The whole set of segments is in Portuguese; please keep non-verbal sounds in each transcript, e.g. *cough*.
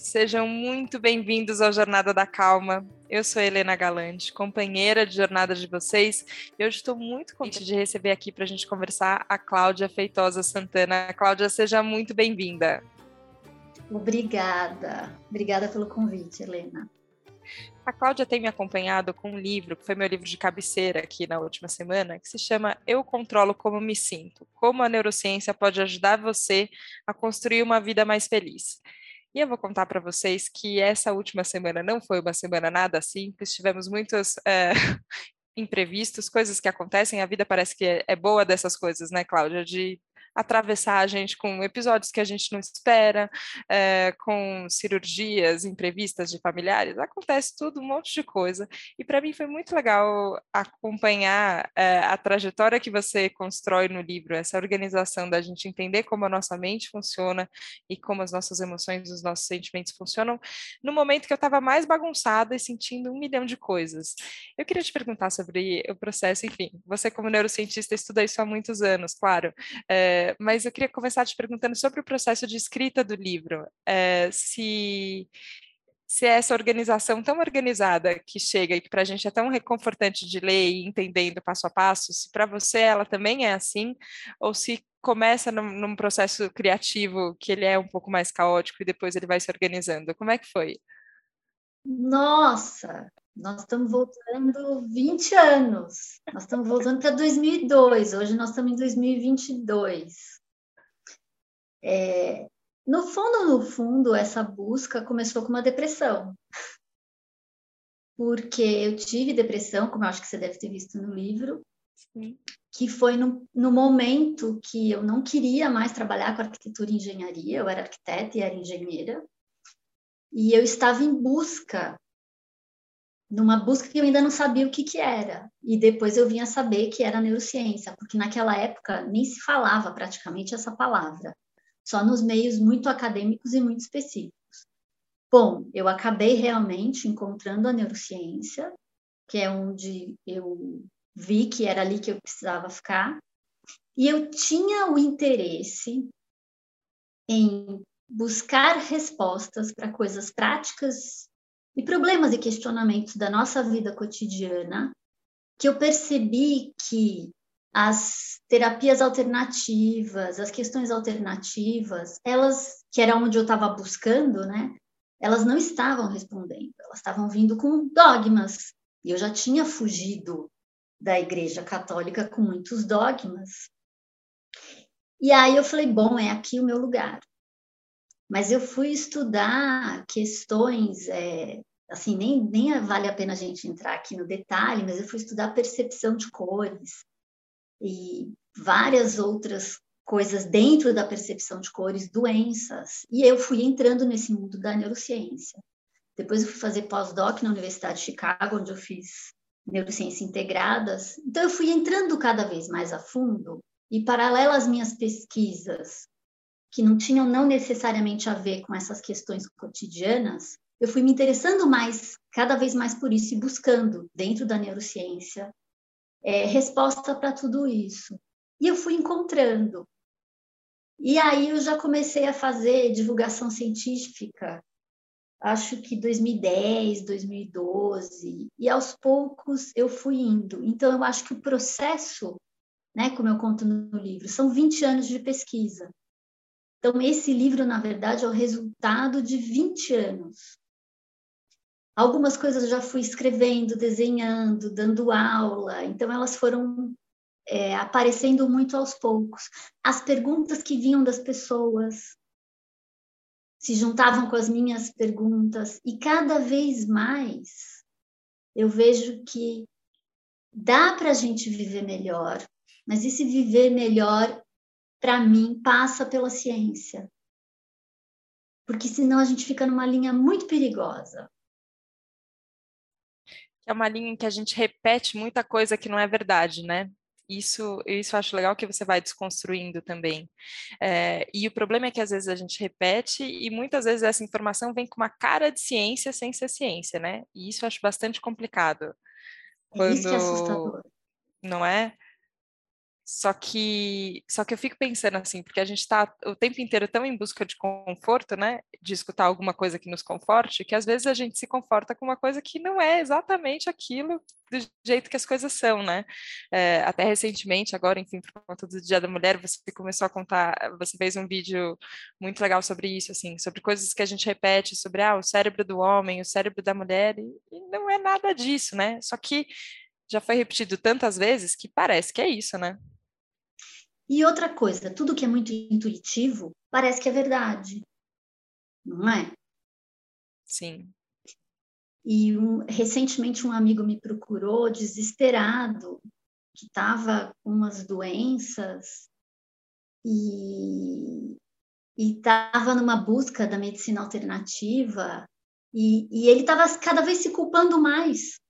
sejam muito bem-vindos ao Jornada da Calma. Eu sou Helena Galante, companheira de jornada de vocês, e hoje estou muito contente de receber aqui para a gente conversar a Cláudia Feitosa Santana. Cláudia, seja muito bem-vinda. Obrigada, obrigada pelo convite, Helena. A Cláudia tem me acompanhado com um livro, que foi meu livro de cabeceira aqui na última semana, que se chama Eu Controlo Como Me Sinto: Como a Neurociência Pode Ajudar Você a Construir uma Vida Mais Feliz. E eu vou contar para vocês que essa última semana não foi uma semana nada simples, tivemos muitos é, *laughs* imprevistos, coisas que acontecem, a vida parece que é, é boa dessas coisas, né, Cláudia? De atravessar a gente com episódios que a gente não espera, é, com cirurgias imprevistas de familiares, acontece tudo, um monte de coisa. E para mim foi muito legal acompanhar é, a trajetória que você constrói no livro, essa organização da gente entender como a nossa mente funciona e como as nossas emoções, os nossos sentimentos funcionam, no momento que eu estava mais bagunçada e sentindo um milhão de coisas. Eu queria te perguntar sobre o processo, enfim, você como neurocientista estuda isso há muitos anos, claro. É, mas eu queria começar te perguntando sobre o processo de escrita do livro. É, se, se é essa organização tão organizada que chega e que para a gente é tão reconfortante de ler e entendendo passo a passo, se para você ela também é assim, ou se começa num, num, processo criativo que ele é um pouco mais caótico e depois ele vai se organizando. Como é que foi? Nossa, nós estamos voltando 20 anos. Nós estamos voltando para 2002. Hoje nós estamos em 2022. É, no fundo, no fundo, essa busca começou com uma depressão. Porque eu tive depressão, como eu acho que você deve ter visto no livro, Sim. que foi no, no momento que eu não queria mais trabalhar com arquitetura e engenharia. Eu era arquiteta e era engenheira. E eu estava em busca numa busca que eu ainda não sabia o que, que era. E depois eu vinha saber que era neurociência, porque naquela época nem se falava praticamente essa palavra, só nos meios muito acadêmicos e muito específicos. Bom, eu acabei realmente encontrando a neurociência, que é onde eu vi que era ali que eu precisava ficar, e eu tinha o interesse em buscar respostas para coisas práticas e problemas e questionamentos da nossa vida cotidiana, que eu percebi que as terapias alternativas, as questões alternativas, elas, que era onde eu estava buscando, né? Elas não estavam respondendo, elas estavam vindo com dogmas. E eu já tinha fugido da Igreja Católica com muitos dogmas. E aí eu falei, bom, é aqui o meu lugar. Mas eu fui estudar questões, é, assim, nem, nem vale a pena a gente entrar aqui no detalhe, mas eu fui estudar percepção de cores e várias outras coisas dentro da percepção de cores, doenças. E eu fui entrando nesse mundo da neurociência. Depois eu fui fazer pós-doc na Universidade de Chicago, onde eu fiz neurociência integradas. Então eu fui entrando cada vez mais a fundo e paralelo às minhas pesquisas que não tinham não necessariamente a ver com essas questões cotidianas, eu fui me interessando mais, cada vez mais por isso, e buscando, dentro da neurociência, é, resposta para tudo isso. E eu fui encontrando. E aí eu já comecei a fazer divulgação científica, acho que 2010, 2012, e aos poucos eu fui indo. Então eu acho que o processo, né, como eu conto no livro, são 20 anos de pesquisa. Então, esse livro, na verdade, é o resultado de 20 anos. Algumas coisas eu já fui escrevendo, desenhando, dando aula, então elas foram é, aparecendo muito aos poucos. As perguntas que vinham das pessoas se juntavam com as minhas perguntas, e cada vez mais eu vejo que dá para a gente viver melhor, mas esse viver melhor para mim, passa pela ciência. Porque senão a gente fica numa linha muito perigosa. É uma linha em que a gente repete muita coisa que não é verdade, né? Isso, isso eu acho legal que você vai desconstruindo também. É, e o problema é que às vezes a gente repete e muitas vezes essa informação vem com uma cara de ciência sem ser ciência, né? E isso eu acho bastante complicado. Quando... Isso que é assustador. Não é? Só que, só que eu fico pensando assim, porque a gente está o tempo inteiro tão em busca de conforto, né? De escutar alguma coisa que nos conforte, que às vezes a gente se conforta com uma coisa que não é exatamente aquilo do jeito que as coisas são, né? É, até recentemente, agora, enfim, por conta do Dia da Mulher, você começou a contar, você fez um vídeo muito legal sobre isso, assim, sobre coisas que a gente repete, sobre ah, o cérebro do homem, o cérebro da mulher, e, e não é nada disso, né? Só que já foi repetido tantas vezes que parece que é isso, né? E outra coisa, tudo que é muito intuitivo parece que é verdade, não é? Sim. E um, recentemente um amigo me procurou desesperado, que estava com umas doenças e estava numa busca da medicina alternativa e, e ele estava cada vez se culpando mais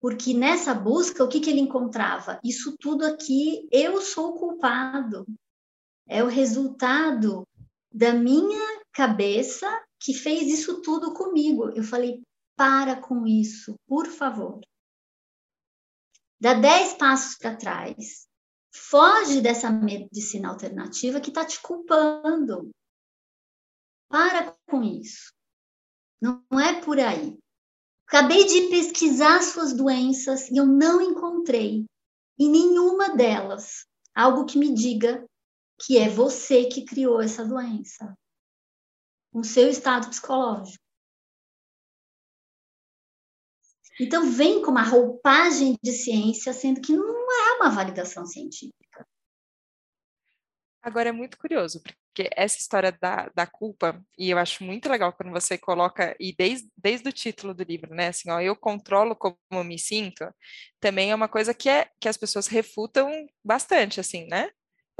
porque nessa busca, o que, que ele encontrava? Isso tudo aqui, eu sou culpado. É o resultado da minha cabeça que fez isso tudo comigo. Eu falei, para com isso, por favor. Dá dez passos para trás. Foge dessa medicina alternativa que está te culpando. Para com isso. Não é por aí. Acabei de pesquisar suas doenças e eu não encontrei em nenhuma delas algo que me diga que é você que criou essa doença, com seu estado psicológico. Então, vem com uma roupagem de ciência, sendo que não é uma validação científica. Agora é muito curioso, porque essa história da, da culpa, e eu acho muito legal quando você coloca, e desde, desde o título do livro, né, assim, ó, eu controlo como me sinto, também é uma coisa que, é, que as pessoas refutam bastante, assim, né?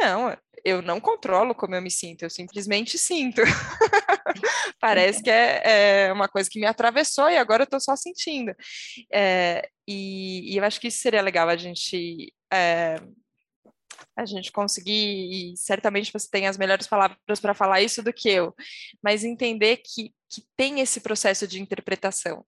Não, eu não controlo como eu me sinto, eu simplesmente sinto. *laughs* Parece que é, é, uma coisa que me atravessou e agora eu estou só sentindo. É, e, e, eu acho que isso seria legal a gente é, a gente conseguir, e certamente você tem as melhores palavras para falar isso do que eu, mas entender que, que tem esse processo de interpretação,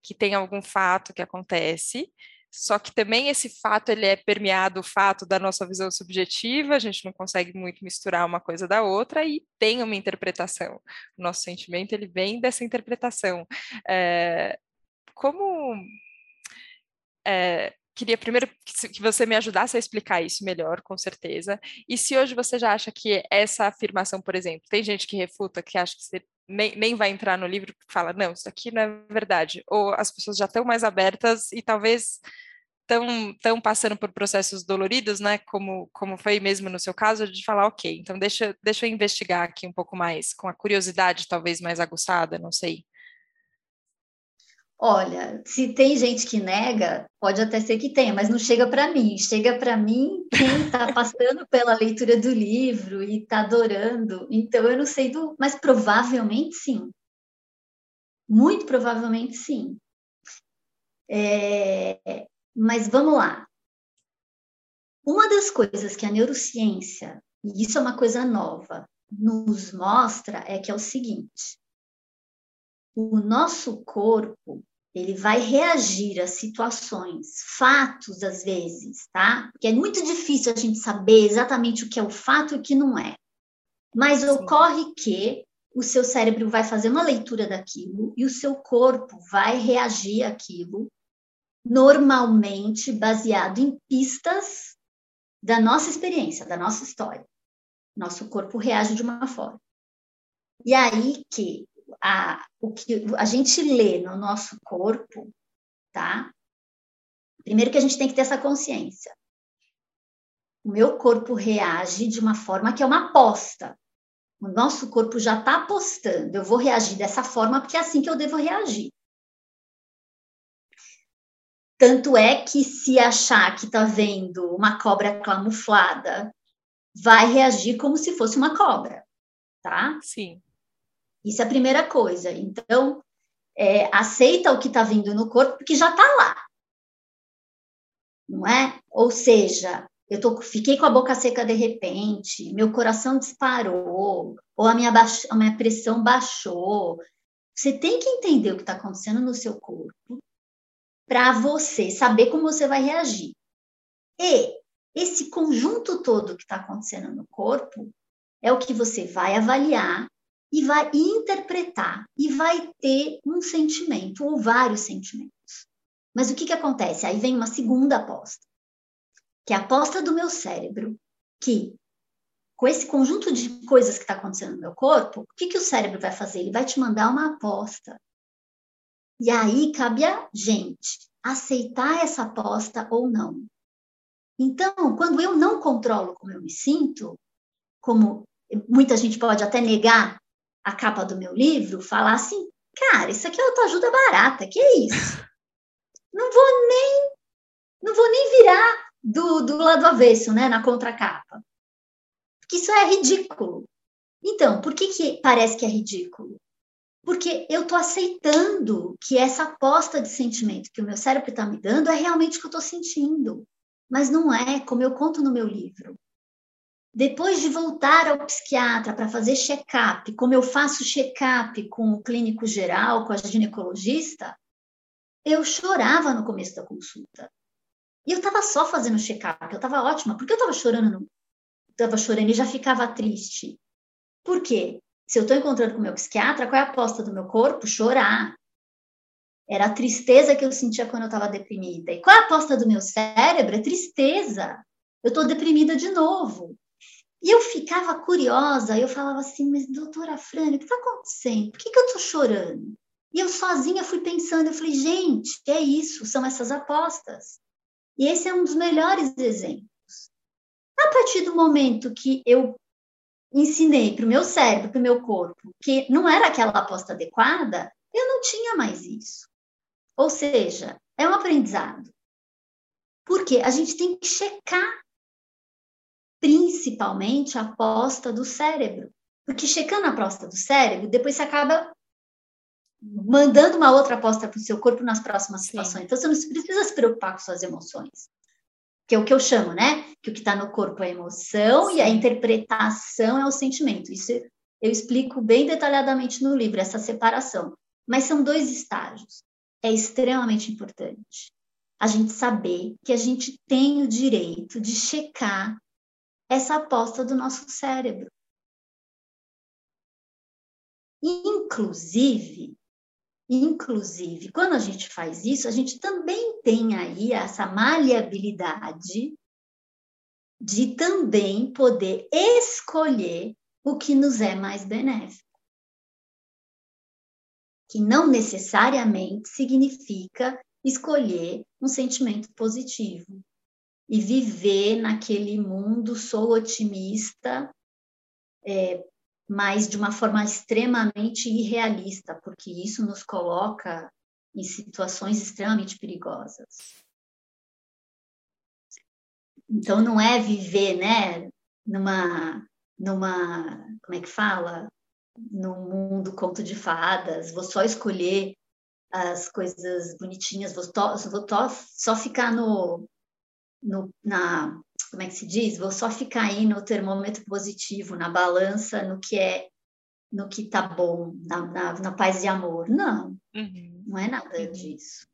que tem algum fato que acontece, só que também esse fato ele é permeado o fato da nossa visão subjetiva, a gente não consegue muito misturar uma coisa da outra e tem uma interpretação. O nosso sentimento ele vem dessa interpretação. É, como é, queria primeiro que você me ajudasse a explicar isso melhor, com certeza. E se hoje você já acha que essa afirmação, por exemplo, tem gente que refuta, que acha que você nem, nem vai entrar no livro e fala, não, isso aqui não é verdade. Ou as pessoas já estão mais abertas e talvez estão passando por processos doloridos, né? Como, como foi mesmo no seu caso, de falar, ok, então deixa, deixa eu investigar aqui um pouco mais, com a curiosidade talvez mais aguçada, não sei. Olha, se tem gente que nega, pode até ser que tenha, mas não chega para mim. Chega para mim quem está *laughs* passando pela leitura do livro e está adorando. Então eu não sei do, mas provavelmente sim. Muito provavelmente sim. É, mas vamos lá. Uma das coisas que a neurociência, e isso é uma coisa nova, nos mostra é que é o seguinte: o nosso corpo ele vai reagir a situações, fatos às vezes, tá? Porque é muito difícil a gente saber exatamente o que é o fato e o que não é. Mas Sim. ocorre que o seu cérebro vai fazer uma leitura daquilo e o seu corpo vai reagir àquilo, normalmente baseado em pistas da nossa experiência, da nossa história. Nosso corpo reage de uma forma. E aí que a, o que a gente lê no nosso corpo, tá? Primeiro que a gente tem que ter essa consciência. O meu corpo reage de uma forma que é uma aposta. O nosso corpo já está apostando. Eu vou reagir dessa forma porque é assim que eu devo reagir. Tanto é que se achar que está vendo uma cobra camuflada, vai reagir como se fosse uma cobra, tá? Sim. Isso é a primeira coisa. Então, é, aceita o que está vindo no corpo, porque já está lá. Não é? Ou seja, eu tô, fiquei com a boca seca de repente, meu coração disparou, ou a minha, a minha pressão baixou. Você tem que entender o que está acontecendo no seu corpo para você saber como você vai reagir. E esse conjunto todo que está acontecendo no corpo é o que você vai avaliar e vai interpretar e vai ter um sentimento ou vários sentimentos. Mas o que, que acontece? Aí vem uma segunda aposta, que é a aposta do meu cérebro, que com esse conjunto de coisas que está acontecendo no meu corpo, o que, que o cérebro vai fazer? Ele vai te mandar uma aposta. E aí cabe a gente aceitar essa aposta ou não. Então, quando eu não controlo como eu me sinto, como muita gente pode até negar a capa do meu livro, falar assim, cara, isso aqui é autoajuda barata, que é isso? *laughs* Não vou nem não vou nem virar do, do lado avesso, né, na contracapa. Porque isso é ridículo. Então, por que, que parece que é ridículo? Porque eu estou aceitando que essa aposta de sentimento que o meu cérebro está me dando é realmente o que eu estou sentindo. Mas não é, como eu conto no meu livro. Depois de voltar ao psiquiatra para fazer check-up, como eu faço check-up com o clínico geral, com a ginecologista, eu chorava no começo da consulta. E eu estava só fazendo check-up, eu estava ótima, porque eu estava chorando, estava chorando e já ficava triste. Por quê? Se eu estou encontrando com o meu psiquiatra, qual é a aposta do meu corpo? Chorar. Era a tristeza que eu sentia quando eu estava deprimida. E qual é a aposta do meu cérebro? É tristeza. Eu estou deprimida de novo. E eu ficava curiosa, eu falava assim, mas doutora Fran, o que está acontecendo? Por que, que eu estou chorando? E eu sozinha fui pensando, eu falei, gente, é isso, são essas apostas. E esse é um dos melhores exemplos. A partir do momento que eu ensinei para o meu cérebro, para o meu corpo, que não era aquela aposta adequada, eu não tinha mais isso. Ou seja, é um aprendizado. Porque a gente tem que checar principalmente a aposta do cérebro. Porque checando a aposta do cérebro, depois você acaba mandando uma outra aposta para o seu corpo nas próximas Sim. situações. Então, você não precisa se preocupar com suas emoções. Que é o que eu chamo, né? Que o que está no corpo é a emoção Sim. e a interpretação é o sentimento. Isso eu explico bem detalhadamente no livro, essa separação. Mas são dois estágios. É extremamente importante a gente saber que a gente tem o direito de checar essa aposta do nosso cérebro. Inclusive, inclusive, quando a gente faz isso, a gente também tem aí essa maleabilidade de também poder escolher o que nos é mais benéfico. Que não necessariamente significa escolher um sentimento positivo e viver naquele mundo, sou otimista, é, mas de uma forma extremamente irrealista, porque isso nos coloca em situações extremamente perigosas. Então não é viver, né, numa numa, como é que fala? Num mundo conto de fadas, vou só escolher as coisas bonitinhas, vou, to, vou to, só ficar no no, na, como é que se diz? Vou só ficar aí no termômetro positivo, na balança, no que é, no que tá bom, na, na, na paz e amor. Não, uhum. não é nada uhum. disso.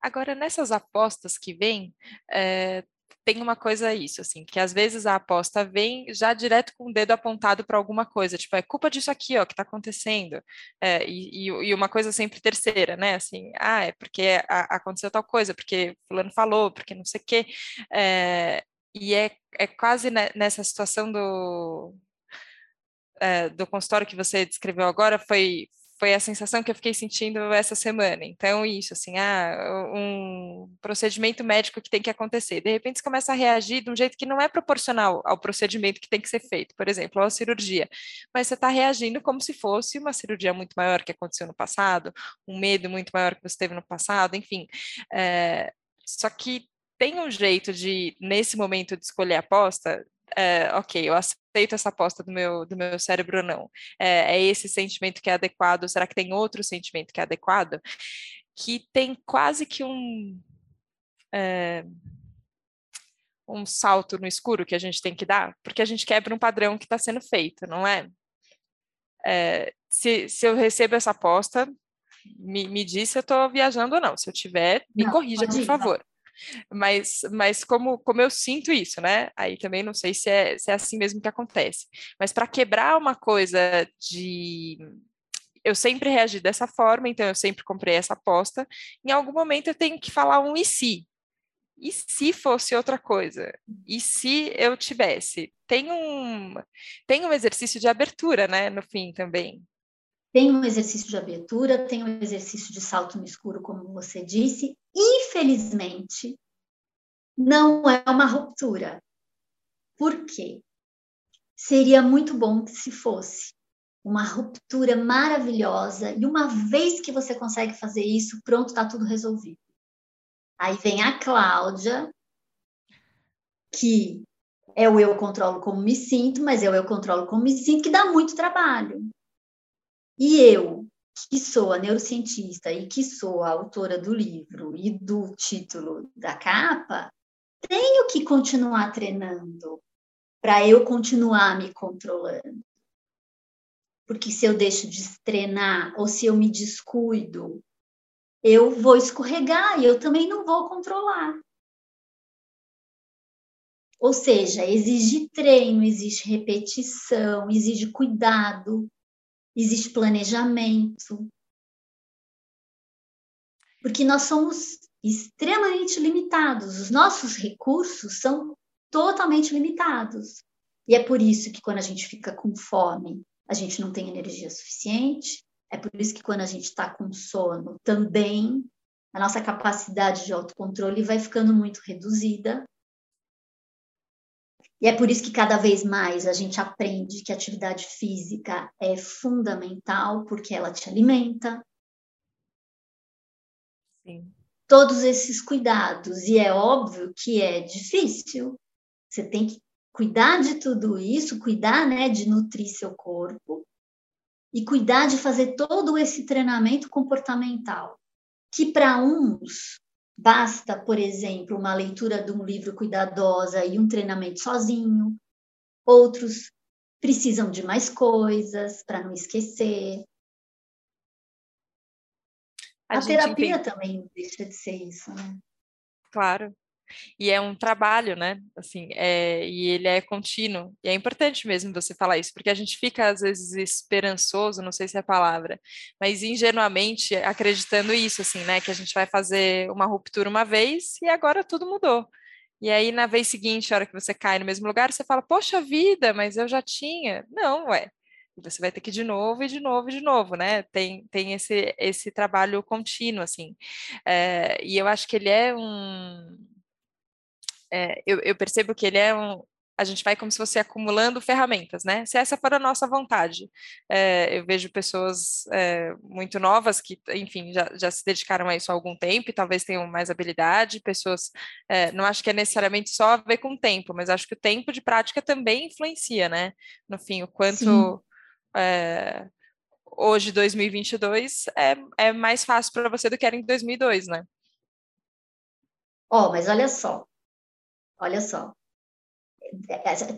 Agora, nessas apostas que vêm, é, tem uma coisa isso, assim, que às vezes a aposta vem já direto com o dedo apontado para alguma coisa, tipo, é culpa disso aqui, ó, que está acontecendo, é, e, e, uma coisa sempre terceira, né, assim, ah, é porque aconteceu tal coisa, porque fulano falou, porque não sei o quê, é, e é, é quase nessa situação do, é, do consultório que você descreveu agora, foi, foi a sensação que eu fiquei sentindo essa semana. Então, isso, assim, ah, um procedimento médico que tem que acontecer. De repente, você começa a reagir de um jeito que não é proporcional ao procedimento que tem que ser feito, por exemplo, a cirurgia. Mas você está reagindo como se fosse uma cirurgia muito maior que aconteceu no passado, um medo muito maior que você teve no passado, enfim. É, só que tem um jeito de, nesse momento de escolher a aposta, é, ok, eu aceito essa aposta do meu, do meu cérebro ou não. É, é, esse sentimento que é adequado? Será que tem outro sentimento que é adequado? Que tem quase que um. É, um salto no escuro que a gente tem que dar, porque a gente quebra um padrão que está sendo feito, não é? é? se, se eu recebo essa aposta, me, me diz se eu estou viajando ou não. Se eu tiver, me não, corrija, por favor. Mas, mas como, como eu sinto isso, né? Aí também não sei se é, se é assim mesmo que acontece. Mas para quebrar uma coisa de eu sempre reagi dessa forma, então eu sempre comprei essa aposta. Em algum momento eu tenho que falar um e se. E se fosse outra coisa? E se eu tivesse? Tem um, tem um exercício de abertura, né, no fim também. Tem um exercício de abertura, tem um exercício de salto no escuro, como você disse. Infelizmente, não é uma ruptura. Por quê? Seria muito bom que se fosse uma ruptura maravilhosa e uma vez que você consegue fazer isso, pronto, está tudo resolvido. Aí vem a Cláudia, que é o eu controlo como me sinto, mas é o eu controlo como me sinto, que dá muito trabalho. E eu, que sou a neurocientista e que sou a autora do livro e do título da capa, tenho que continuar treinando para eu continuar me controlando. Porque se eu deixo de treinar ou se eu me descuido, eu vou escorregar e eu também não vou controlar. Ou seja, exige treino, exige repetição, exige cuidado, existe planejamento. Porque nós somos extremamente limitados, os nossos recursos são totalmente limitados. E é por isso que quando a gente fica com fome, a gente não tem energia suficiente, é por isso que quando a gente está com sono, também a nossa capacidade de autocontrole vai ficando muito reduzida. E é por isso que cada vez mais a gente aprende que a atividade física é fundamental, porque ela te alimenta. Sim. Todos esses cuidados, e é óbvio que é difícil. Você tem que cuidar de tudo isso, cuidar né, de nutrir seu corpo, e cuidar de fazer todo esse treinamento comportamental, que para uns basta, por exemplo, uma leitura de um livro cuidadosa e um treinamento sozinho, outros precisam de mais coisas para não esquecer. A, a terapia tem... também deixa de ser isso, né? Claro e é um trabalho, né? Assim, é, e ele é contínuo. E é importante mesmo você falar isso, porque a gente fica às vezes esperançoso, não sei se é a palavra, mas ingenuamente acreditando isso, assim, né? Que a gente vai fazer uma ruptura uma vez e agora tudo mudou. E aí, na vez seguinte, a hora que você cai no mesmo lugar, você fala, poxa vida, mas eu já tinha. Não, ué. Você vai ter que ir de novo e de novo e de novo, né? Tem, tem esse, esse trabalho contínuo, assim. É, e eu acho que ele é um, é, eu, eu, percebo que ele é um. A gente vai como se fosse acumulando ferramentas, né? Se essa for a nossa vontade. É, eu vejo pessoas é, muito novas que, enfim, já, já, se dedicaram a isso há algum tempo e talvez tenham mais habilidade. Pessoas, é, não acho que é necessariamente só a ver com o tempo, mas acho que o tempo de prática também influencia, né? No fim, o quanto é, hoje, 2022, é, é mais fácil para você do que era em 2002, né? Ó, oh, mas olha só, Olha só,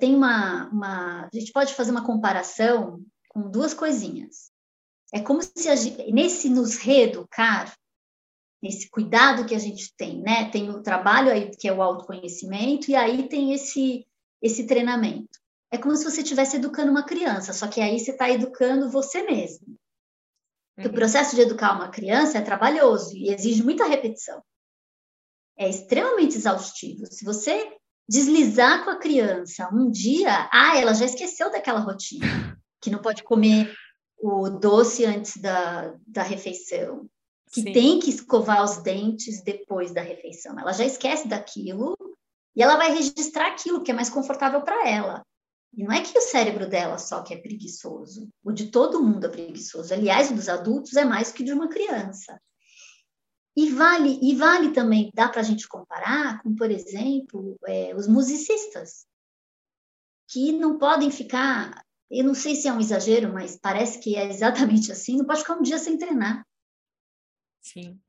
tem uma, uma, a gente pode fazer uma comparação com duas coisinhas. É como se a gente, nesse nos reeducar, nesse cuidado que a gente tem, né? Tem o trabalho aí que é o autoconhecimento e aí tem esse esse treinamento. É como se você estivesse educando uma criança, só que aí você está educando você mesmo. Uhum. O processo de educar uma criança é trabalhoso e exige muita repetição é extremamente exaustivo. Se você deslizar com a criança um dia, ah, ela já esqueceu daquela rotina, que não pode comer o doce antes da, da refeição, que Sim. tem que escovar os dentes depois da refeição. Ela já esquece daquilo e ela vai registrar aquilo que é mais confortável para ela. E não é que o cérebro dela só que é preguiçoso, o de todo mundo é preguiçoso. Aliás, o dos adultos é mais que de uma criança. E vale, e vale também, dá para a gente comparar com, por exemplo, é, os musicistas, que não podem ficar, eu não sei se é um exagero, mas parece que é exatamente assim, não pode ficar um dia sem treinar. Sim.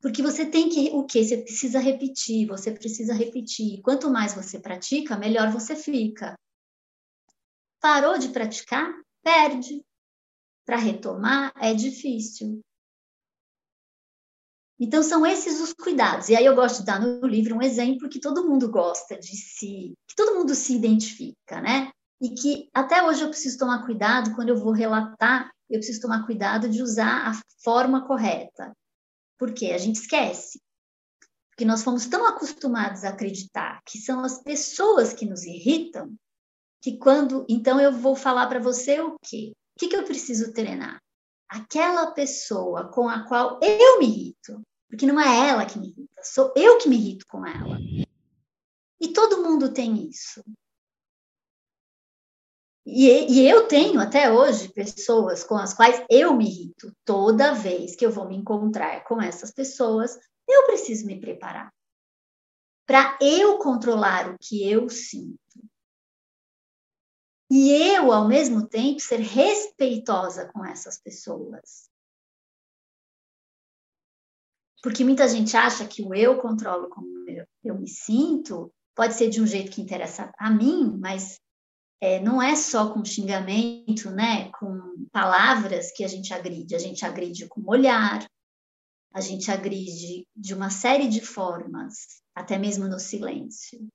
Porque você tem que, o quê? Você precisa repetir, você precisa repetir. Quanto mais você pratica, melhor você fica. Parou de praticar, perde. Para retomar é difícil. Então, são esses os cuidados. E aí eu gosto de dar no livro um exemplo que todo mundo gosta de se... que todo mundo se identifica, né? E que até hoje eu preciso tomar cuidado quando eu vou relatar, eu preciso tomar cuidado de usar a forma correta. Porque a gente esquece. Porque nós fomos tão acostumados a acreditar que são as pessoas que nos irritam, que quando... Então, eu vou falar para você o quê? O que, que eu preciso treinar? Aquela pessoa com a qual eu me irrito, porque não é ela que me irrita, sou eu que me irrito com ela. E todo mundo tem isso. E, e, eu tenho até hoje pessoas com as quais eu me irrito. Toda vez que eu vou me encontrar com essas pessoas, eu preciso me preparar para eu controlar o que eu sinto. E eu, ao mesmo tempo, ser respeitosa com essas pessoas. Porque muita gente acha que o eu controlo como eu, eu me sinto, pode ser de um jeito que interessa a mim, mas é, não é só com xingamento, né? Com palavras que a gente agride, a gente agride com olhar, a gente agride de uma série de formas, até mesmo no silêncio.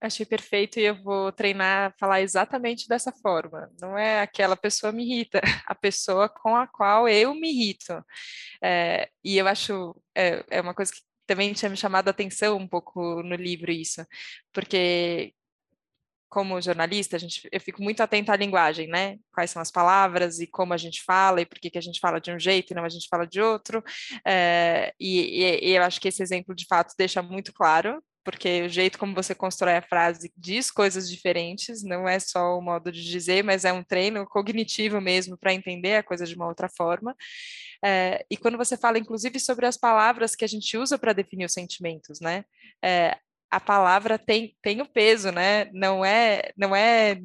Achei perfeito e eu vou treinar falar exatamente dessa forma. Não é aquela pessoa me irrita, *laughs* a pessoa com a qual eu me irrito. É, e eu acho é, é uma coisa que também tinha me chamado a atenção um pouco no livro isso, porque como jornalista, a gente, eu fico muito atenta à linguagem, né? Quais são as palavras e como a gente fala e por que, que a gente fala de um jeito e não a gente fala de outro. É, e, e, eu acho que esse exemplo, de fato, deixa muito claro porque o jeito como você constrói a frase diz coisas diferentes, não é só o modo de dizer, mas é um treino cognitivo mesmo para entender a coisa de uma outra forma. É, e quando você fala, inclusive, sobre as palavras que a gente usa para definir os sentimentos, né? É, a palavra tem, tem o peso, né? Não é, não é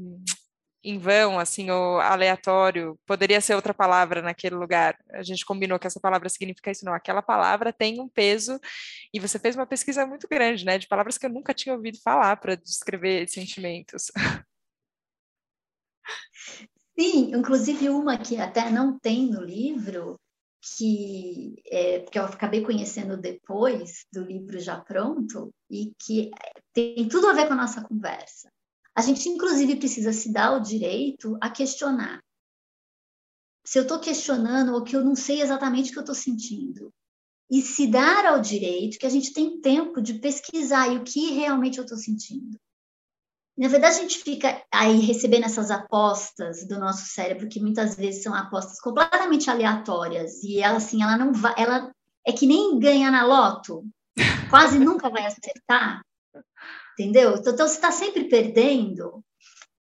em vão, assim, ou aleatório, poderia ser outra palavra naquele lugar. A gente combinou que essa palavra significa isso, não. Aquela palavra tem um peso, e você fez uma pesquisa muito grande, né, de palavras que eu nunca tinha ouvido falar para descrever sentimentos. Sim, inclusive uma que até não tem no livro, que, é, que eu acabei conhecendo depois do livro já pronto, e que tem tudo a ver com a nossa conversa a gente, inclusive, precisa se dar o direito a questionar. Se eu estou questionando ou que eu não sei exatamente o que eu estou sentindo. E se dar ao direito que a gente tem tempo de pesquisar e o que realmente eu estou sentindo. Na verdade, a gente fica aí recebendo essas apostas do nosso cérebro, que muitas vezes são apostas completamente aleatórias. E ela, assim, ela não vai. Ela é que nem ganhar na loto, *laughs* quase nunca vai acertar entendeu? Então, você está sempre perdendo.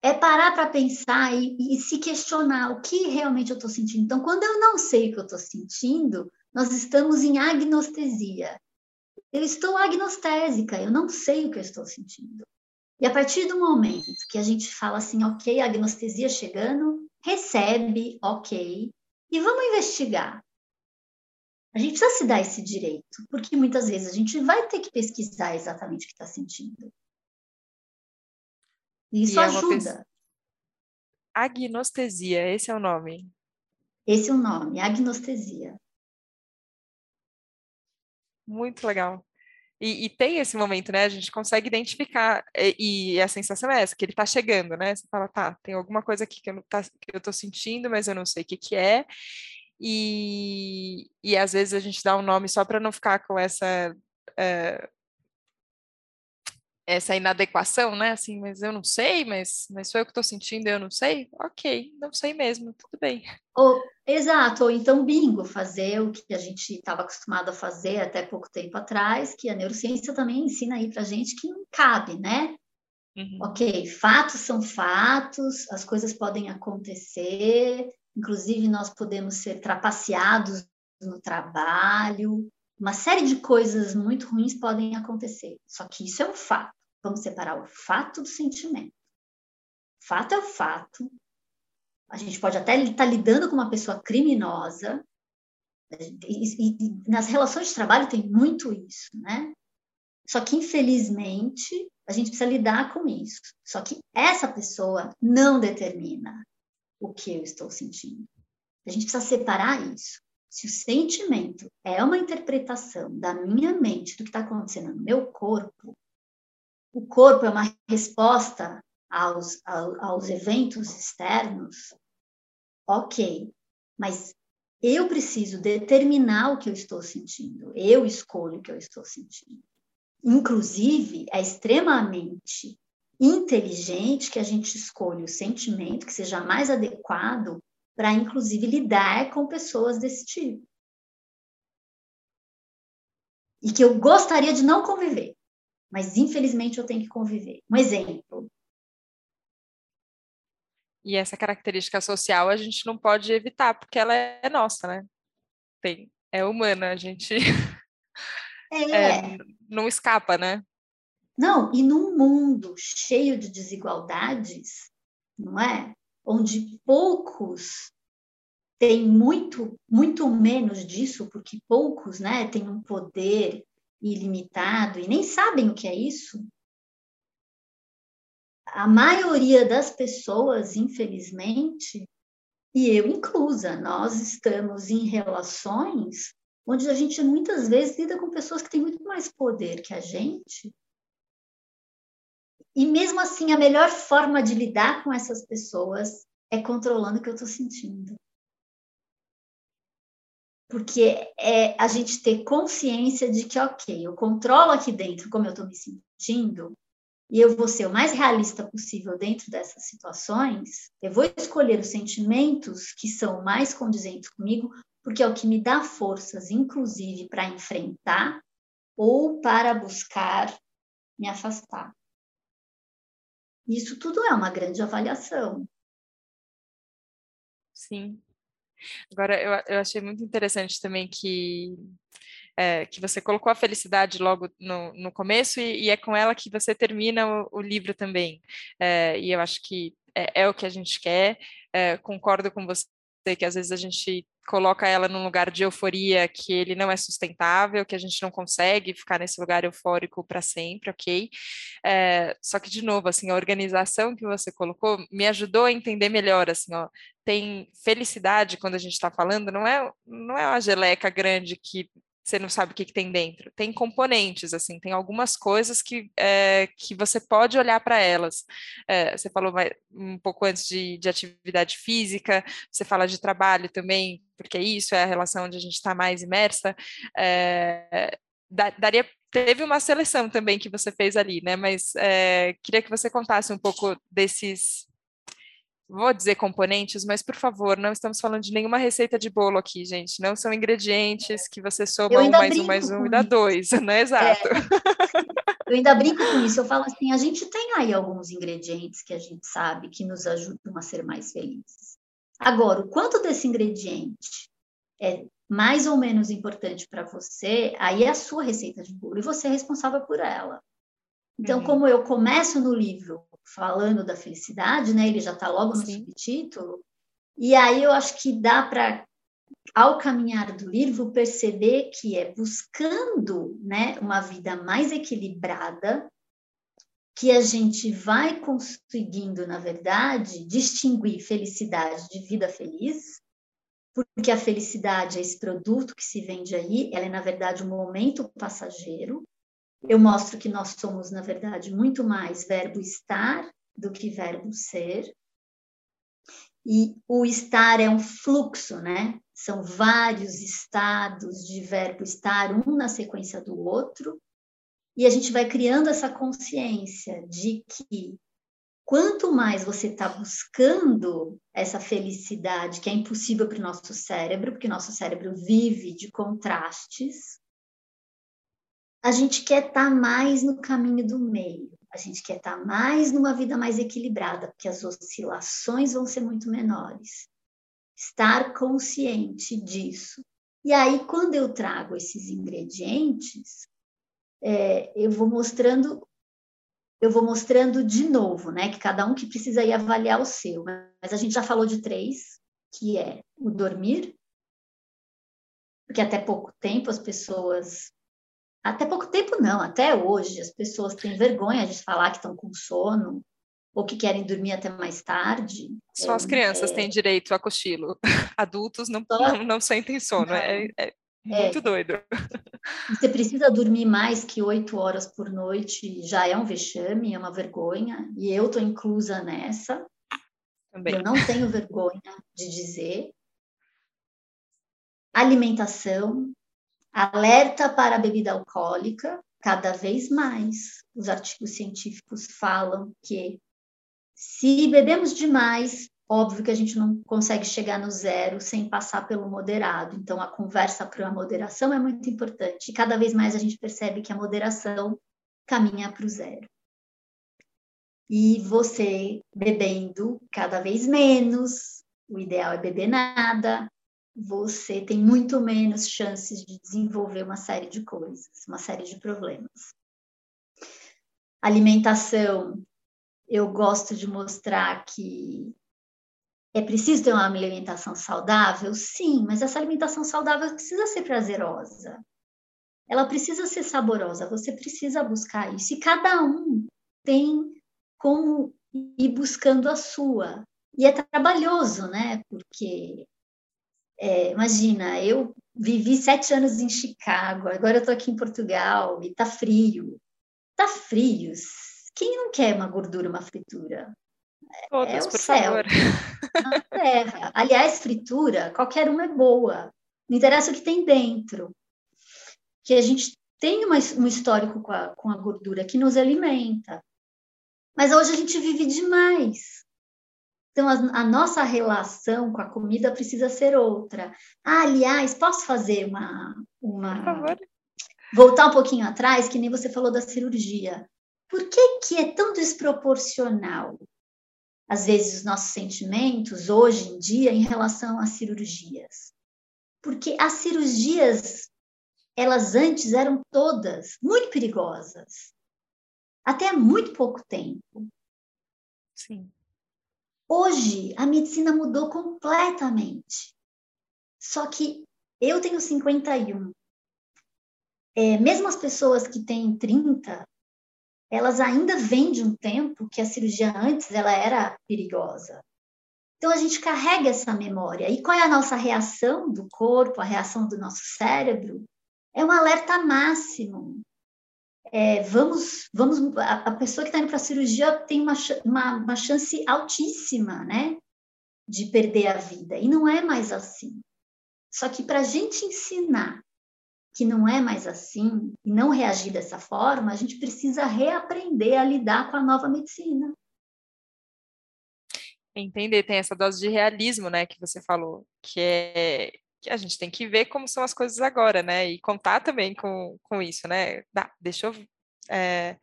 É parar para pensar e, e, se questionar o que realmente eu estou sentindo. Então, quando eu não sei o que eu estou sentindo, nós estamos em agnestesia. Eu estou agnostésica, eu não sei o que eu estou sentindo. E a partir do momento que a gente fala assim, ok, agnestesia chegando, recebe, ok, e vamos investigar. A gente precisa se dar esse direito, porque muitas vezes a gente vai ter que pesquisar exatamente o que está sentindo. E isso e ajuda. É Agnestesia, esse é o nome. Esse é o nome, agnestesia. Muito legal. E, e, tem esse momento, né? A gente consegue identificar, e, e, a sensação é essa, que ele tá chegando, né? Você fala, tá, tem alguma coisa aqui que eu, não tá, que eu tô sentindo, mas eu não sei o que que é. E, e às vezes a gente dá um nome só para não ficar com essa uh, essa inadequação, né? Assim, mas eu não sei, mas, mas sou eu que estou sentindo, eu não sei? Ok, não sei mesmo, tudo bem. Ou, exato, ou então bingo, fazer o que a gente estava acostumado a fazer até pouco tempo atrás, que a neurociência também ensina aí para gente que não cabe, né? Uhum. Ok, fatos são fatos, as coisas podem acontecer, inclusive nós podemos ser trapaceados no trabalho, uma série de coisas muito ruins podem acontecer. Só que isso é um fato. Vamos separar o fato do sentimento. Fato é o fato. A gente pode até estar lidando com uma pessoa criminosa. E, e, nas relações de trabalho tem muito isso, né? Só que, infelizmente, a gente precisa lidar com isso. Só que essa pessoa não determina o que eu estou sentindo. A gente precisa separar isso. Se o sentimento é uma interpretação da minha mente do que está acontecendo no meu corpo, o corpo é uma resposta aos, aos eventos externos, ok, mas eu preciso determinar o que eu estou sentindo, eu escolho o que eu estou sentindo. Inclusive, é extremamente inteligente que a gente escolha o sentimento que seja mais adequado para, inclusive, lidar com pessoas desse tipo. E que eu gostaria de não conviver, mas infelizmente eu tenho que conviver. Um exemplo. E essa característica social a gente não pode evitar, porque ela é nossa, né? Tem, é humana, a gente é. *laughs* É, não escapa, né? Não, e num mundo cheio de desigualdades, não é? onde poucos têm muito, muito menos disso, porque poucos né, têm um poder ilimitado e nem sabem o que é isso. A maioria das pessoas, infelizmente, e eu inclusa, nós estamos em relações onde a gente muitas vezes lida com pessoas que têm muito mais poder que a gente e mesmo assim, a melhor forma de lidar com essas pessoas é controlando o que eu estou sentindo. Porque é a gente ter consciência de que, ok, eu controlo aqui dentro como eu estou me sentindo, e eu vou ser o mais realista possível dentro dessas situações, eu vou escolher os sentimentos que são mais condizentes comigo, porque é o que me dá forças, inclusive, para enfrentar ou para buscar me afastar. Isso tudo é uma grande avaliação. Sim. Agora, eu, eu achei muito interessante também que, é, que você colocou a felicidade logo no, no começo e, e é com ela que você termina o, o livro também. É, e eu acho que é, é, o que a gente quer. É, concordo com você que às vezes a gente coloca ela num lugar de euforia que ele não é sustentável, que a gente não consegue ficar nesse lugar eufórico para sempre, ok? É, só que, de novo, assim, a organização que você colocou me ajudou a entender melhor, assim, ó, tem felicidade quando a gente está falando, não é, não é uma geleca grande que você não sabe o que, que, tem dentro. Tem componentes, assim, tem algumas coisas que, é, que você pode olhar para elas. É, você falou um pouco antes de, de, atividade física, você fala de trabalho também, porque isso é a relação onde a gente está mais imersa. É, daria teve uma seleção também que você fez ali, né? Mas é, queria que você contasse um pouco desses vou dizer componentes, mas por favor, não estamos falando de nenhuma receita de bolo aqui, gente. Não são ingredientes que você soma um mais um mais um e dá dois, *laughs* né? Exato. É. Eu ainda brinco com isso. Eu falo assim: a gente tem aí alguns ingredientes que a gente sabe que nos ajudam a ser mais felizes. Agora, o quanto desse ingrediente é mais ou menos importante para você, aí é a sua receita de bolo e você é responsável por ela. Então, uhum. como eu começo no livro falando da felicidade, né? Ele já está logo no Sim. subtítulo. E aí eu acho que dá para, ao caminhar do livro, perceber que é buscando né, uma vida mais equilibrada que a gente vai conseguindo, na verdade, distinguir felicidade de vida feliz, porque a felicidade é esse produto que se vende aí, ela é, na verdade, um momento passageiro, eu mostro que nós somos, na verdade, muito mais verbo estar do que verbo ser. E o estar é um fluxo, né? São vários estados de verbo estar, um na sequência do outro. E a gente vai criando essa consciência de que quanto mais você está buscando essa felicidade, que é impossível para o nosso cérebro, porque nosso cérebro vive de contrastes, a gente quer estar tá mais no caminho do meio, a gente quer estar tá mais numa vida mais equilibrada, porque as oscilações vão ser muito menores. Estar consciente disso. E aí, quando eu trago esses ingredientes, é, eu vou mostrando eu vou mostrando de novo, né? Que cada um que precisa ir avaliar o seu. Mas a gente já falou de três, que é o dormir, porque até pouco tempo as pessoas até pouco tempo não, até hoje as pessoas têm vergonha de falar que estão com sono ou que querem dormir até mais tarde. Só é, as crianças é... têm direito a cochilo. *laughs* Adultos não, Só... não, não sentem sono. É, é, muito doido. Você precisa dormir mais que oito horas por noite, já é um vexame, é uma vergonha, e eu estou inclusa nessa. Também. Eu não tenho vergonha de dizer. Alimentação, alerta para a bebida alcoólica, cada vez mais os artigos científicos falam que se bebemos demais, óbvio que a gente não consegue chegar no zero sem passar pelo moderado. Então, a conversa para a moderação é muito importante. E cada vez mais a gente percebe que a moderação caminha para o zero. E você bebendo cada vez menos, o ideal é beber nada, você tem muito menos chances de desenvolver uma série de coisas, uma série de problemas. Alimentação, eu gosto de mostrar que é preciso ter uma alimentação saudável? Sim, mas essa alimentação saudável precisa ser prazerosa. Ela precisa ser saborosa, você precisa buscar isso. E cada um tem como ir buscando a sua. E é trabalhoso, né? Porque, é, imagina, eu vivi sete anos em Chicago, agora eu estou aqui em Portugal e tá frio. Tá frio. Quem não quer uma gordura, uma fritura? É o por céu. favor. *laughs* Na terra. Aliás, fritura, qualquer uma é boa. Não interessa o que tem dentro. Que a gente tem uma, um histórico com a, com a gordura que nos alimenta. Mas hoje a gente vive demais. Então, a, a, nossa relação com a comida precisa ser outra. Ah, aliás, posso fazer uma. uma... Por favor. Voltar um pouquinho atrás, que nem você falou da cirurgia. Por que, que é tão desproporcional, às vezes, os nossos sentimentos, hoje em dia, em relação às cirurgias? Porque as cirurgias, elas antes eram todas muito perigosas, até muito pouco tempo. Sim. Hoje, a medicina mudou completamente. Só que eu tenho 51. É, mesmo as pessoas que têm 30, elas ainda vêm de um tempo que a cirurgia antes ela era perigosa. Então a gente carrega essa memória. E qual é a nossa reação do corpo, a reação do nosso cérebro? É um alerta máximo. É, vamos, vamos, a, a pessoa que está indo para a cirurgia tem uma, uma, uma chance altíssima, né, de perder a vida. E não é mais assim. Só que para a gente ensinar que não é mais assim e não reagir dessa forma, a gente precisa reaprender a lidar com a nova medicina. Entender, tem essa dose de realismo, né, que você falou, que é a gente tem que ver como são as coisas agora, né, e contar também com, com isso, né, Dá, deixa eu é,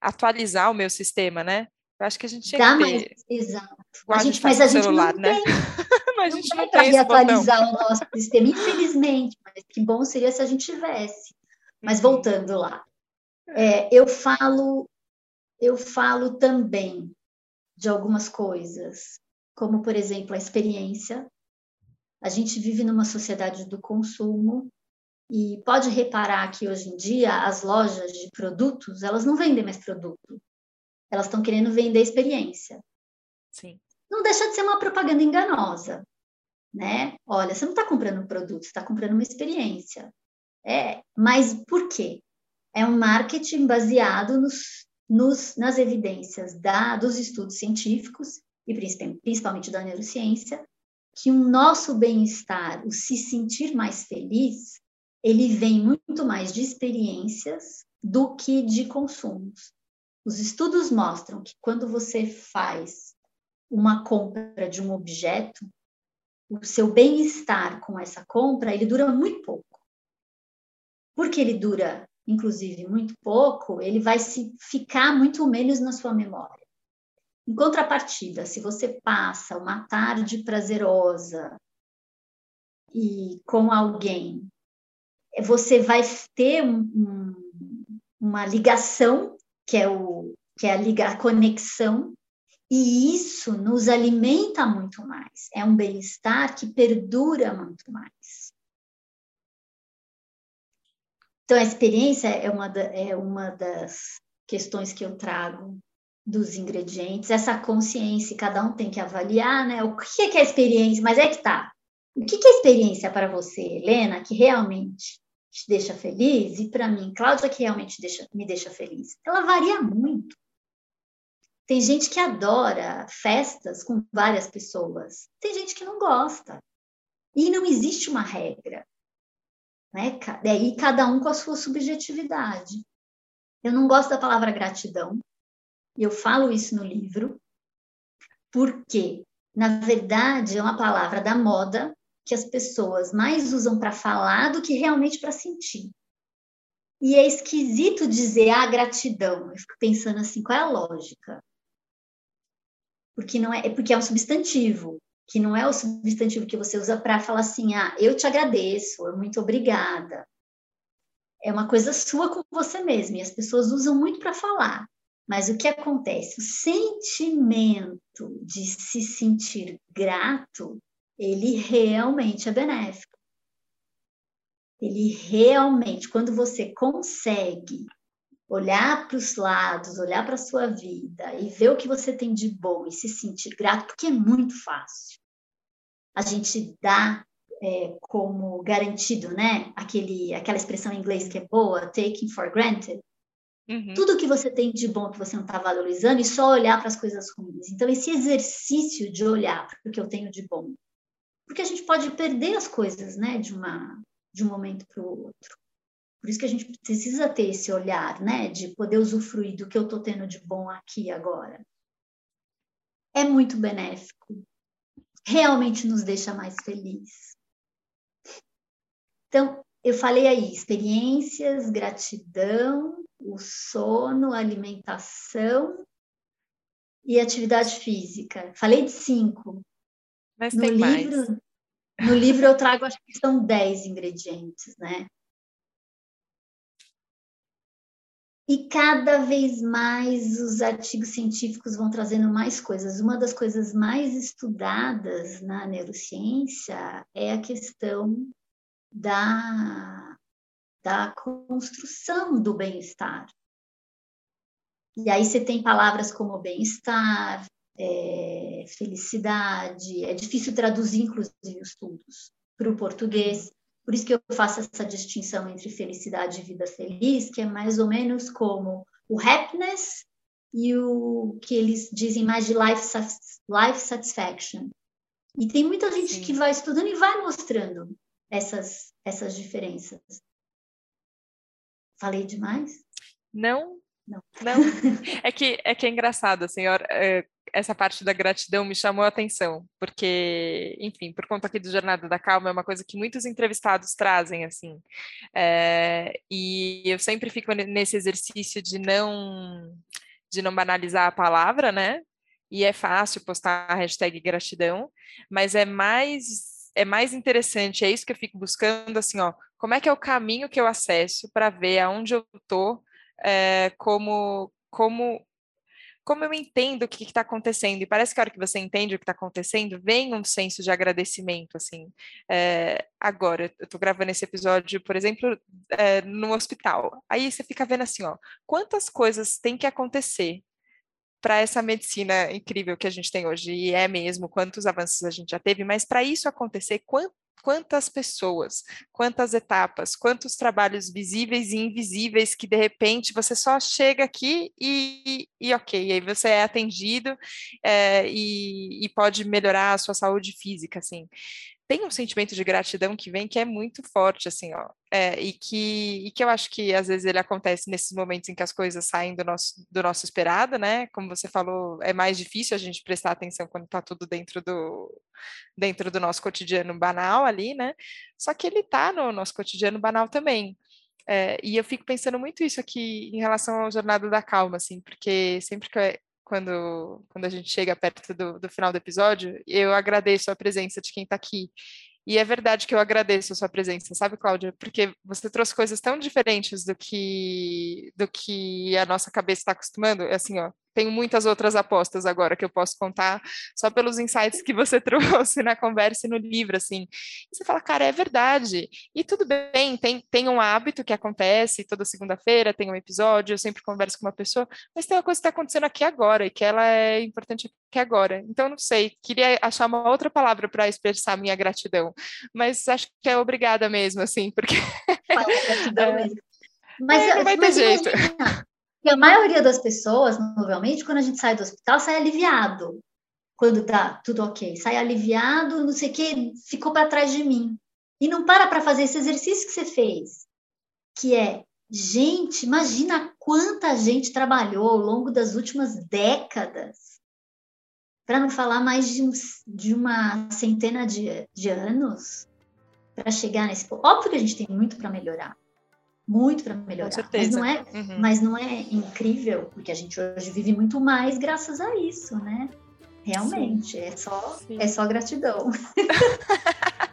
atualizar o meu sistema, né, eu acho que a gente tinha Dá, que ter... Mas, exato. A, gente, mas a gente celular, não né? tem. *laughs* mas a gente não, não tem atualizar o nosso sistema, infelizmente. Mas que bom seria se a gente tivesse. Mas uhum. voltando lá, é, eu falo, eu falo também de algumas coisas, como por exemplo a experiência. A gente vive numa sociedade do consumo e pode reparar que hoje em dia as lojas de produtos elas não vendem mais produto, elas estão querendo vender experiência. Sim. Não deixa de ser uma propaganda enganosa né? Olha, você não está comprando um produto, você está comprando uma experiência. É, mas por quê? É um marketing baseado nos, nos, nas evidências da, dos estudos científicos, e principalmente da neurociência, que o nosso bem-estar, o se sentir mais feliz, ele vem muito mais de experiências do que de consumos. Os estudos mostram que quando você faz uma compra de um objeto, o seu bem-estar com essa compra, ele dura muito pouco. Porque ele dura, inclusive, muito pouco, ele vai se ficar muito menos na sua memória. Em contrapartida, se você passa uma tarde prazerosa e com alguém, você vai ter um, um, uma ligação, que é, o, que é a, liga, a conexão e isso nos alimenta muito mais. É um bem-estar que perdura muito mais. Então, a experiência é uma, da, é uma das questões que eu trago dos ingredientes, essa consciência, cada um tem que avaliar, né? O que é, que é experiência, mas é que tá. O que é experiência para você, Helena, que realmente te deixa feliz? E para mim, Cláudia, que realmente deixa, me deixa feliz? Ela varia muito. Tem gente que adora festas com várias pessoas. Tem gente que não gosta. E não existe uma regra. Né? E cada um com a sua subjetividade. Eu não gosto da palavra gratidão. Eu falo isso no livro, porque, na verdade, é uma palavra da moda que as pessoas mais usam para falar do que realmente para sentir. E é esquisito dizer a ah, gratidão. Eu fico pensando assim, qual é a lógica? Porque não é, é porque é um substantivo, que não é o substantivo que você usa para falar assim, ah, eu te agradeço, muito obrigada. É uma coisa sua com você mesmo, e as pessoas usam muito para falar. Mas o que acontece? O sentimento de se sentir grato, ele realmente é benéfico. Ele realmente, quando você consegue olhar para os lados, olhar para a sua vida e ver o que você tem de bom e se sentir grato, porque é muito fácil. A gente dá é, como garantido, né? Aquele, aquela expressão em inglês que é boa, taking for granted. Uhum. Tudo que você tem de bom que você não está valorizando e só olhar para as coisas ruins. Então, esse exercício de olhar para o que eu tenho de bom. Porque a gente pode perder as coisas, né, de, uma, de um momento para o outro. Por isso que a gente precisa ter esse olhar, né, de poder usufruir do que eu estou tendo de bom aqui agora. É muito benéfico. Realmente nos deixa mais felizes. Então, eu falei aí, experiências, gratidão, o sono, alimentação e atividade física. Falei de cinco. Mas no tem livro, mais. No livro eu trago, acho que são dez ingredientes, né? E cada vez mais os artigos científicos vão trazendo mais coisas. Uma das coisas mais estudadas na neurociência é a questão da da construção do bem-estar. E aí você tem palavras como bem-estar, é, felicidade, é difícil traduzir, inclusive, os estudos para o português. Por isso que eu faço essa distinção entre felicidade e vida feliz, que é mais ou menos como o happiness e o que eles dizem mais de life, life satisfaction. E tem muita gente Sim. que vai estudando e vai mostrando essas, essas diferenças. Falei demais? Não, não. não. *laughs* É que é que é engraçado, senhora. É, essa parte da gratidão me chamou a atenção, porque, enfim, por conta aqui do Jornada da Calma, é uma coisa que muitos entrevistados trazem, assim. É, e eu sempre fico nesse exercício de não de não banalizar a palavra, né? E é fácil postar a hashtag gratidão, mas é mais é mais interessante, é isso que eu fico buscando, assim, ó, como é que é o caminho que eu acesso para ver aonde eu estou, é, como, como, como eu entendo o que está acontecendo. E parece que a hora que você entende o que está acontecendo, vem um senso de agradecimento, assim. É, agora, eu estou gravando esse episódio, por exemplo, é, no hospital. Aí você fica vendo assim, ó, quantas coisas tem que acontecer para essa medicina incrível que a gente tem hoje, e é mesmo, quantos avanços a gente já teve, mas para isso acontecer, quantas pessoas, quantas etapas, quantos trabalhos visíveis e invisíveis que de repente você só chega aqui e, e ok, aí você é atendido é, e, e, pode melhorar a sua saúde física, assim tem um sentimento de gratidão que vem que é muito forte, assim, ó, é, e, que, e que eu acho que às vezes ele acontece nesses momentos em que as coisas saem do nosso, do nosso esperado, né? Como você falou, é mais difícil a gente prestar atenção quando está tudo dentro do, dentro do nosso cotidiano banal ali, né? Só que ele está no nosso cotidiano banal também. É, e eu fico pensando muito isso aqui em relação ao Jornada da Calma, assim, porque sempre que eu, quando, quando a gente chega perto do, do final do episódio, eu agradeço a presença de quem está aqui. E é verdade que eu agradeço a sua presença, sabe, Cláudia? Porque você trouxe coisas tão diferentes do que do que a nossa cabeça está acostumando. Assim, ó, tenho muitas outras apostas agora que eu posso contar só pelos insights que você *laughs* trouxe na conversa e no livro, assim. E você fala, cara, é verdade. E tudo bem, tem, tem um hábito que acontece toda segunda-feira, tem um episódio, eu sempre converso com uma pessoa, mas tem uma coisa que está acontecendo aqui agora e que ela é importante aqui agora. Então, não sei, queria achar uma outra palavra para expressar minha gratidão, mas acho que é obrigada mesmo, assim, porque. *laughs* é. mesmo. Mas, é, não vai ter jeito. Imagina, *laughs* e a maioria das pessoas, novelmente, quando a gente sai do hospital, sai aliviado. Quando tá tudo ok. Sai aliviado, não sei o que, ficou para trás de mim. E não para para fazer esse exercício que você fez, que é, gente, imagina quanta gente trabalhou ao longo das últimas décadas, para não falar mais de, um, de uma centena de, de anos, para chegar nesse. Óbvio que a gente tem muito para melhorar muito para melhorar. Mas não, é, uhum. mas não é incrível, porque a gente hoje vive muito mais graças a isso, né? Realmente, é só, é só gratidão. *laughs*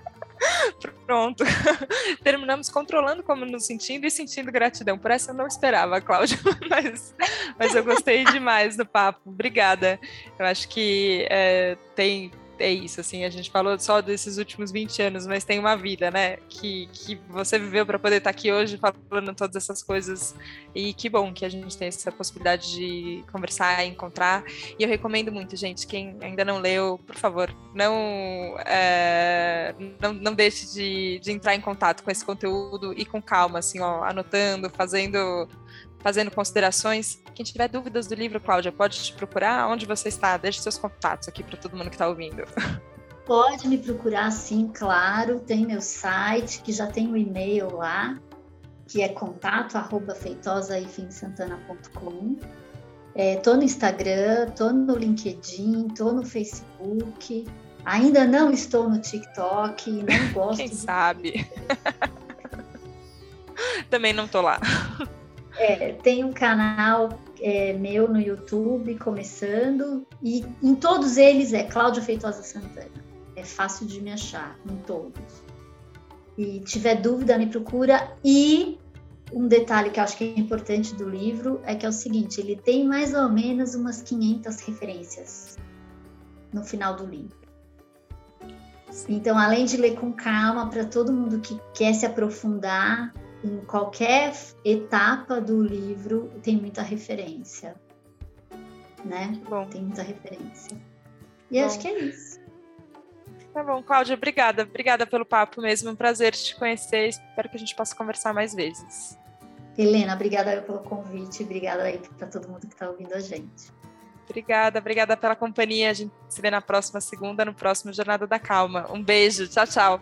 Pronto. *laughs* Terminamos controlando como nos sentindo e sentindo gratidão. Por essa eu não esperava, Cláudia, *laughs* mas, mas eu gostei demais do papo. Obrigada. Eu acho que é, tem é isso, assim, a gente falou só desses últimos 20 anos, mas tem uma vida, né, que, que você viveu para poder estar tá aqui hoje falando todas essas coisas, e que bom que a gente tem essa possibilidade de conversar, encontrar, e eu recomendo muito, gente, quem ainda não leu, por favor, não, é, não, não deixe de, de entrar em contato com esse conteúdo e com calma, assim, ó, anotando, fazendo fazendo considerações. Quem tiver dúvidas do livro, Cláudia, pode te procurar? Onde você está? Deixe seus contatos aqui para todo mundo que está ouvindo. *laughs* Pode me procurar, sim, claro. Tem meu site, que já tem o um e-mail lá, que é contato arroba feitosaifimsantana.com. É, tô no Instagram, tô no LinkedIn, tô no Facebook. Ainda não estou no TikTok, não *laughs* gosto. Quem sabe? *laughs* Também não tô lá. É, tem um canal é, meu no YouTube começando e em todos eles é Cláudia Feitosa Santana. É fácil de me achar em todos. E tiver dúvida, me procura. E um detalhe que eu acho que é importante do livro é que é o seguinte: ele tem mais ou menos umas 500 referências no final do livro. Então, além de ler com calma, para todo mundo que quer se aprofundar, em qualquer etapa do livro tem muita referência, né? Bom. Tem muita referência. E bom. acho que é isso. Tá bom, Cláudia, obrigada. Obrigada pelo papo mesmo. Um prazer te conhecer. Espero que a gente possa conversar mais vezes. Helena, obrigada pelo convite. Obrigada aí para todo mundo que está ouvindo a gente. Obrigada, obrigada pela companhia. A gente se vê na próxima segunda, no próximo Jornada da Calma. Um beijo. Tchau, tchau.